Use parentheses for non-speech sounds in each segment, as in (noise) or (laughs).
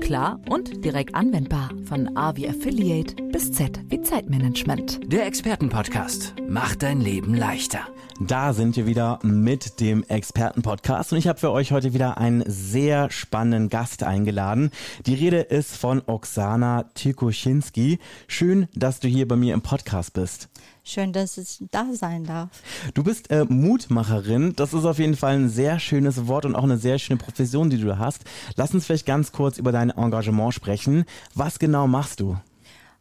klar und direkt anwendbar. Von A wie Affiliate bis Z wie Zeitmanagement. Der Expertenpodcast macht dein Leben leichter. Da sind wir wieder mit dem Expertenpodcast und ich habe für euch heute wieder einen sehr spannenden Gast eingeladen. Die Rede ist von Oksana Tikuschinski. Schön, dass du hier bei mir im Podcast bist. Schön, dass ich da sein darf. Du bist äh, Mutmacherin. Das ist auf jeden Fall ein sehr schönes Wort und auch eine sehr schöne Profession, die du hast. Lass uns vielleicht ganz kurz über dein Engagement sprechen. Was genau machst du?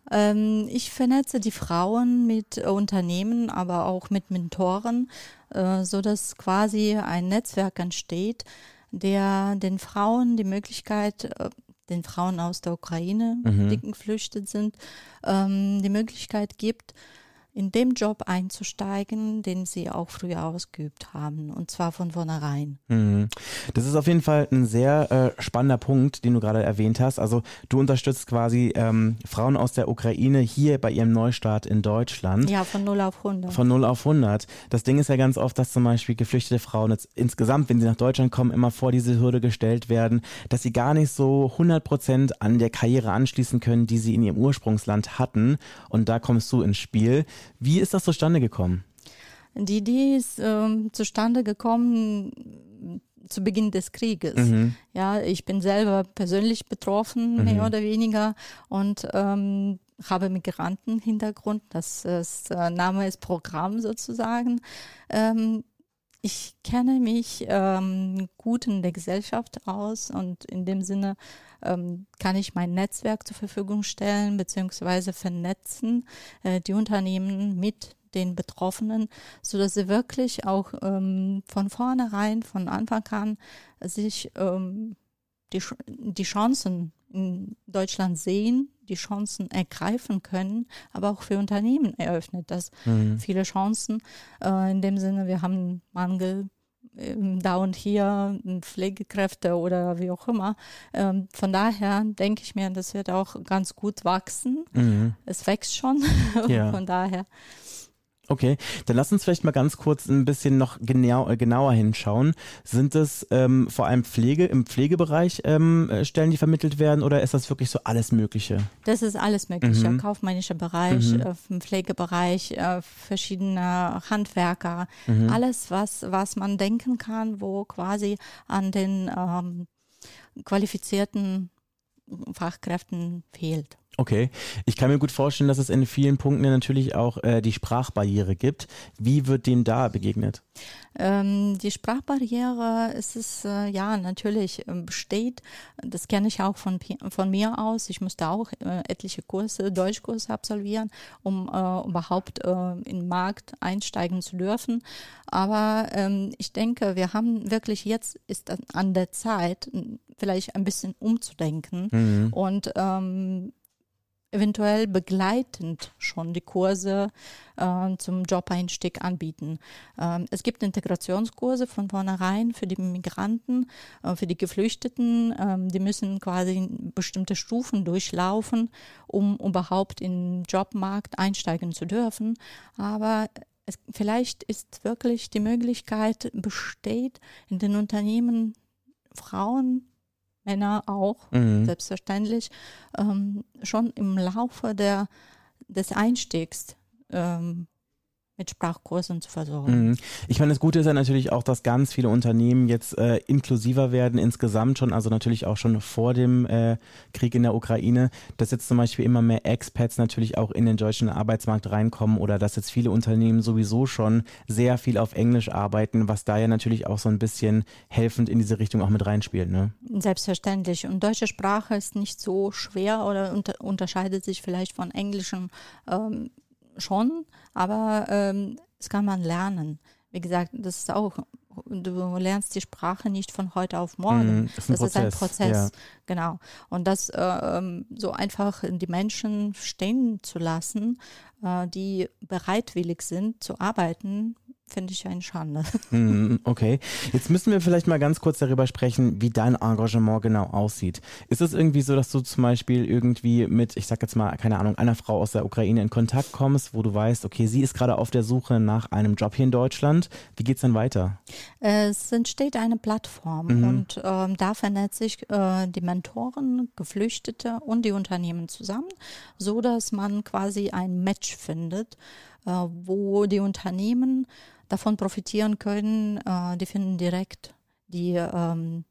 Ähm, ich vernetze die Frauen mit Unternehmen, aber auch mit Mentoren, äh, so dass quasi ein Netzwerk entsteht, der den Frauen die Möglichkeit äh, den Frauen aus der Ukraine, mhm. die geflüchtet sind, ähm, die Möglichkeit gibt, in dem Job einzusteigen, den sie auch früher ausgeübt haben, und zwar von vornherein. Mhm. Das ist auf jeden Fall ein sehr äh, spannender Punkt, den du gerade erwähnt hast. Also du unterstützt quasi ähm, Frauen aus der Ukraine hier bei ihrem Neustart in Deutschland. Ja, von 0 auf 100. Von 0 auf 100. Das Ding ist ja ganz oft, dass zum Beispiel geflüchtete Frauen jetzt insgesamt, wenn sie nach Deutschland kommen, immer vor diese Hürde gestellt werden, dass sie gar nicht so 100 Prozent an der Karriere anschließen können, die sie in ihrem Ursprungsland hatten. Und da kommst du ins Spiel. Wie ist das zustande gekommen? Die Idee ist ähm, zustande gekommen zu Beginn des Krieges. Mhm. Ja, ich bin selber persönlich betroffen, mhm. mehr oder weniger, und ähm, habe Migrantenhintergrund. Das ist äh, Name ist Programm sozusagen. Ähm, ich kenne mich ähm, gut in der Gesellschaft aus und in dem Sinne ähm, kann ich mein Netzwerk zur Verfügung stellen beziehungsweise vernetzen äh, die Unternehmen mit den Betroffenen, so dass sie wirklich auch ähm, von vornherein, von Anfang an sich ähm, die, die Chancen in Deutschland sehen, die Chancen ergreifen können, aber auch für Unternehmen eröffnet das mhm. viele Chancen. Äh, in dem Sinne, wir haben Mangel ähm, da und hier Pflegekräfte oder wie auch immer. Ähm, von daher denke ich mir, das wird auch ganz gut wachsen. Mhm. Es wächst schon. Ja. (laughs) von daher. Okay, dann lass uns vielleicht mal ganz kurz ein bisschen noch genau, äh, genauer hinschauen. Sind es ähm, vor allem Pflege im Pflegebereich ähm, äh, Stellen, die vermittelt werden, oder ist das wirklich so alles Mögliche? Das ist alles Mögliche. Mhm. Kaufmännischer Bereich, mhm. äh, Pflegebereich, äh, verschiedene Handwerker, mhm. alles, was, was man denken kann, wo quasi an den ähm, qualifizierten Fachkräften fehlt. Okay, ich kann mir gut vorstellen, dass es in vielen Punkten natürlich auch äh, die Sprachbarriere gibt. Wie wird dem da begegnet? Ähm, die Sprachbarriere ist es äh, ja natürlich äh, besteht. Das kenne ich auch von von mir aus. Ich musste auch äh, etliche Kurse, Deutschkurse absolvieren, um äh, überhaupt äh, in den Markt einsteigen zu dürfen. Aber ähm, ich denke, wir haben wirklich jetzt ist an der Zeit, vielleicht ein bisschen umzudenken mhm. und ähm, eventuell begleitend schon die Kurse äh, zum Jobeinstieg anbieten. Ähm, es gibt Integrationskurse von vornherein für die Migranten, äh, für die Geflüchteten. Ähm, die müssen quasi bestimmte Stufen durchlaufen, um überhaupt in den Jobmarkt einsteigen zu dürfen. Aber es, vielleicht ist wirklich die Möglichkeit besteht, in den Unternehmen Frauen Männer auch, mhm. selbstverständlich, ähm, schon im Laufe der, des Einstiegs ähm, mit Sprachkursen zu versorgen. Mhm. Ich meine, das Gute ist ja natürlich auch, dass ganz viele Unternehmen jetzt äh, inklusiver werden insgesamt schon, also natürlich auch schon vor dem äh, Krieg in der Ukraine, dass jetzt zum Beispiel immer mehr Expats natürlich auch in den deutschen Arbeitsmarkt reinkommen oder dass jetzt viele Unternehmen sowieso schon sehr viel auf Englisch arbeiten, was da ja natürlich auch so ein bisschen helfend in diese Richtung auch mit reinspielt. Ne? Selbstverständlich. Und deutsche Sprache ist nicht so schwer oder unter unterscheidet sich vielleicht von englischen ähm, schon, aber ähm, das kann man lernen. Wie gesagt, das ist auch, du lernst die Sprache nicht von heute auf morgen. Mm, das, ist das ist ein Prozess, ja. genau. Und das äh, so einfach die Menschen stehen zu lassen, äh, die bereitwillig sind zu arbeiten, finde ich eine Schande. (laughs) Hm, okay. Jetzt müssen wir vielleicht mal ganz kurz darüber sprechen, wie dein Engagement genau aussieht. Ist es irgendwie so, dass du zum Beispiel irgendwie mit, ich sag jetzt mal, keine Ahnung, einer Frau aus der Ukraine in Kontakt kommst, wo du weißt, okay, sie ist gerade auf der Suche nach einem Job hier in Deutschland. Wie geht's dann weiter? Es entsteht eine Plattform mhm. und ähm, da vernetzt sich äh, die Mentoren, Geflüchtete und die Unternehmen zusammen, so dass man quasi ein Match findet, äh, wo die Unternehmen davon profitieren können. Äh, die finden direkt die ähm,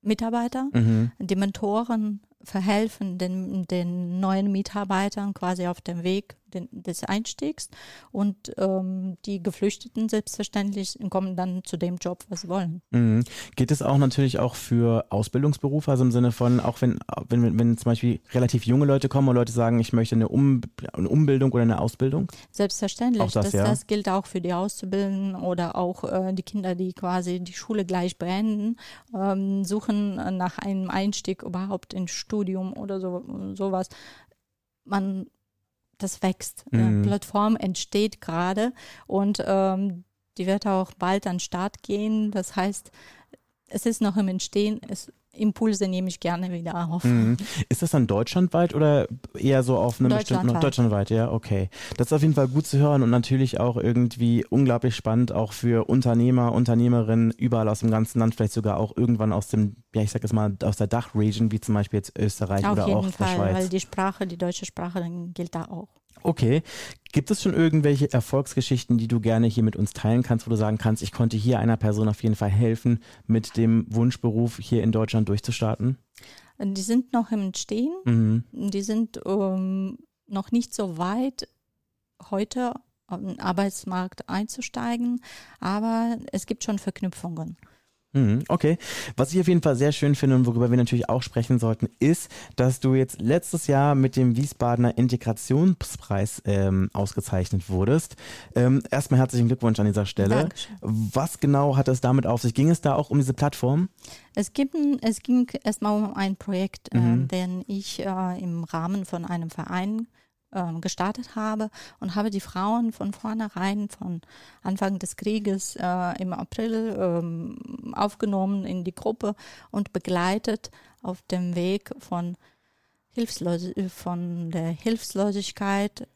Mitarbeiter, mhm. die Mentoren verhelfen den, den neuen Mitarbeitern quasi auf dem Weg den, des Einstiegs und ähm, die Geflüchteten selbstverständlich kommen dann zu dem Job, was sie wollen. Mhm. Geht es auch natürlich auch für Ausbildungsberufe, also im Sinne von, auch wenn, wenn, wenn zum Beispiel relativ junge Leute kommen und Leute sagen, ich möchte eine, um, eine Umbildung oder eine Ausbildung? Selbstverständlich. Auch das, das, ja? das gilt auch für die Auszubildenden oder auch äh, die Kinder, die quasi die Schule gleich beenden, ähm, suchen nach einem Einstieg überhaupt ins Studium oder so, sowas. Man das wächst. Mhm. Die Plattform entsteht gerade und ähm, die wird auch bald an den Start gehen. Das heißt, es ist noch im Entstehen. Es, Impulse nehme ich gerne wieder auf. Mhm. Ist das dann deutschlandweit oder eher so auf einem bestimmten deutschlandweit? Ja, okay. Das ist auf jeden Fall gut zu hören und natürlich auch irgendwie unglaublich spannend auch für Unternehmer, Unternehmerinnen überall aus dem ganzen Land, vielleicht sogar auch irgendwann aus dem, ja ich sag jetzt mal aus der Dachregion, wie zum Beispiel jetzt Österreich auf oder auch Fall, der Schweiz. Weil die Sprache, die deutsche Sprache, dann gilt da auch. Okay. Gibt es schon irgendwelche Erfolgsgeschichten, die du gerne hier mit uns teilen kannst, wo du sagen kannst, ich konnte hier einer Person auf jeden Fall helfen, mit dem Wunschberuf hier in Deutschland durchzustarten? Die sind noch im Entstehen. Mhm. Die sind ähm, noch nicht so weit, heute auf den Arbeitsmarkt einzusteigen, aber es gibt schon Verknüpfungen. Mhm, okay. Was ich auf jeden Fall sehr schön finde und worüber wir natürlich auch sprechen sollten, ist, dass du jetzt letztes Jahr mit dem Wiesbadener Integrationspreis ähm, ausgezeichnet wurdest. Ähm, erstmal herzlichen Glückwunsch an dieser Stelle. Dankeschön. Was genau hat es damit auf sich? Ging es da auch um diese Plattform? Es, gibt, es ging erstmal um ein Projekt, mhm. äh, den ich äh, im Rahmen von einem Verein ähm, gestartet habe und habe die Frauen von vornherein, von Anfang des Krieges äh, im April ähm, aufgenommen in die Gruppe und begleitet auf dem Weg von, Hilfslos von der Hilflosigkeit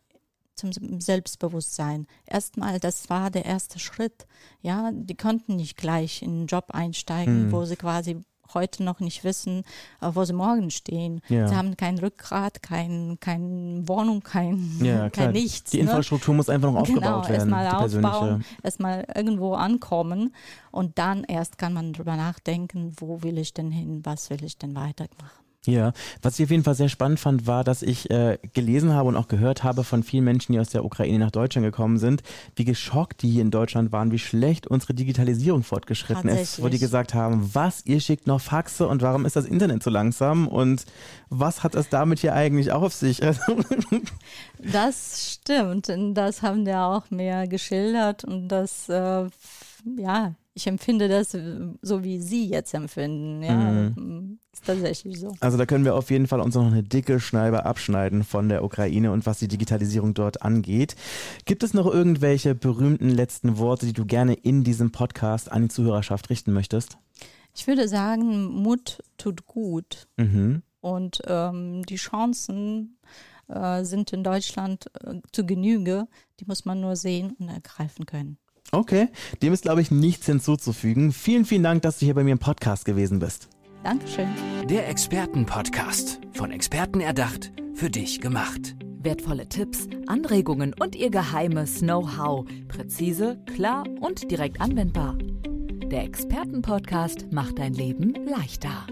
zum Selbstbewusstsein. Erstmal, das war der erste Schritt. Ja, die konnten nicht gleich in einen Job einsteigen, mhm. wo sie quasi heute noch nicht wissen, äh, wo sie morgen stehen. Ja. Sie haben kein Rückgrat, kein, kein Wohnung, kein, ja, kein nichts. Die ne? Infrastruktur ne? muss einfach noch aufgebaut genau, werden. Erstmal aufbauen, erstmal irgendwo ankommen und dann erst kann man drüber nachdenken, wo will ich denn hin, was will ich denn weitermachen. Ja, was ich auf jeden Fall sehr spannend fand, war, dass ich äh, gelesen habe und auch gehört habe von vielen Menschen, die aus der Ukraine nach Deutschland gekommen sind, wie geschockt die hier in Deutschland waren, wie schlecht unsere Digitalisierung fortgeschritten ist, wo die gesagt haben, was, ihr schickt noch Faxe und warum ist das Internet so langsam? Und was hat es damit hier eigentlich auf sich? (laughs) das stimmt, das haben wir auch mehr geschildert und das, äh, ja, ich empfinde das äh, so, wie Sie jetzt empfinden. Ja, mhm. ist tatsächlich so. Also da können wir auf jeden Fall uns noch eine dicke Scheibe abschneiden von der Ukraine und was die Digitalisierung dort angeht. Gibt es noch irgendwelche berühmten letzten Worte, die du gerne in diesem Podcast an die Zuhörerschaft richten möchtest? Ich würde sagen, Mut tut gut. Mhm. Und ähm, die Chancen äh, sind in Deutschland äh, zu Genüge. Die muss man nur sehen und ergreifen können. Okay, dem ist, glaube ich, nichts hinzuzufügen. Vielen, vielen Dank, dass du hier bei mir im Podcast gewesen bist. Dankeschön. Der Expertenpodcast. Von Experten erdacht, für dich gemacht. Wertvolle Tipps, Anregungen und ihr geheimes Know-how. Präzise, klar und direkt anwendbar. Der Expertenpodcast macht dein Leben leichter.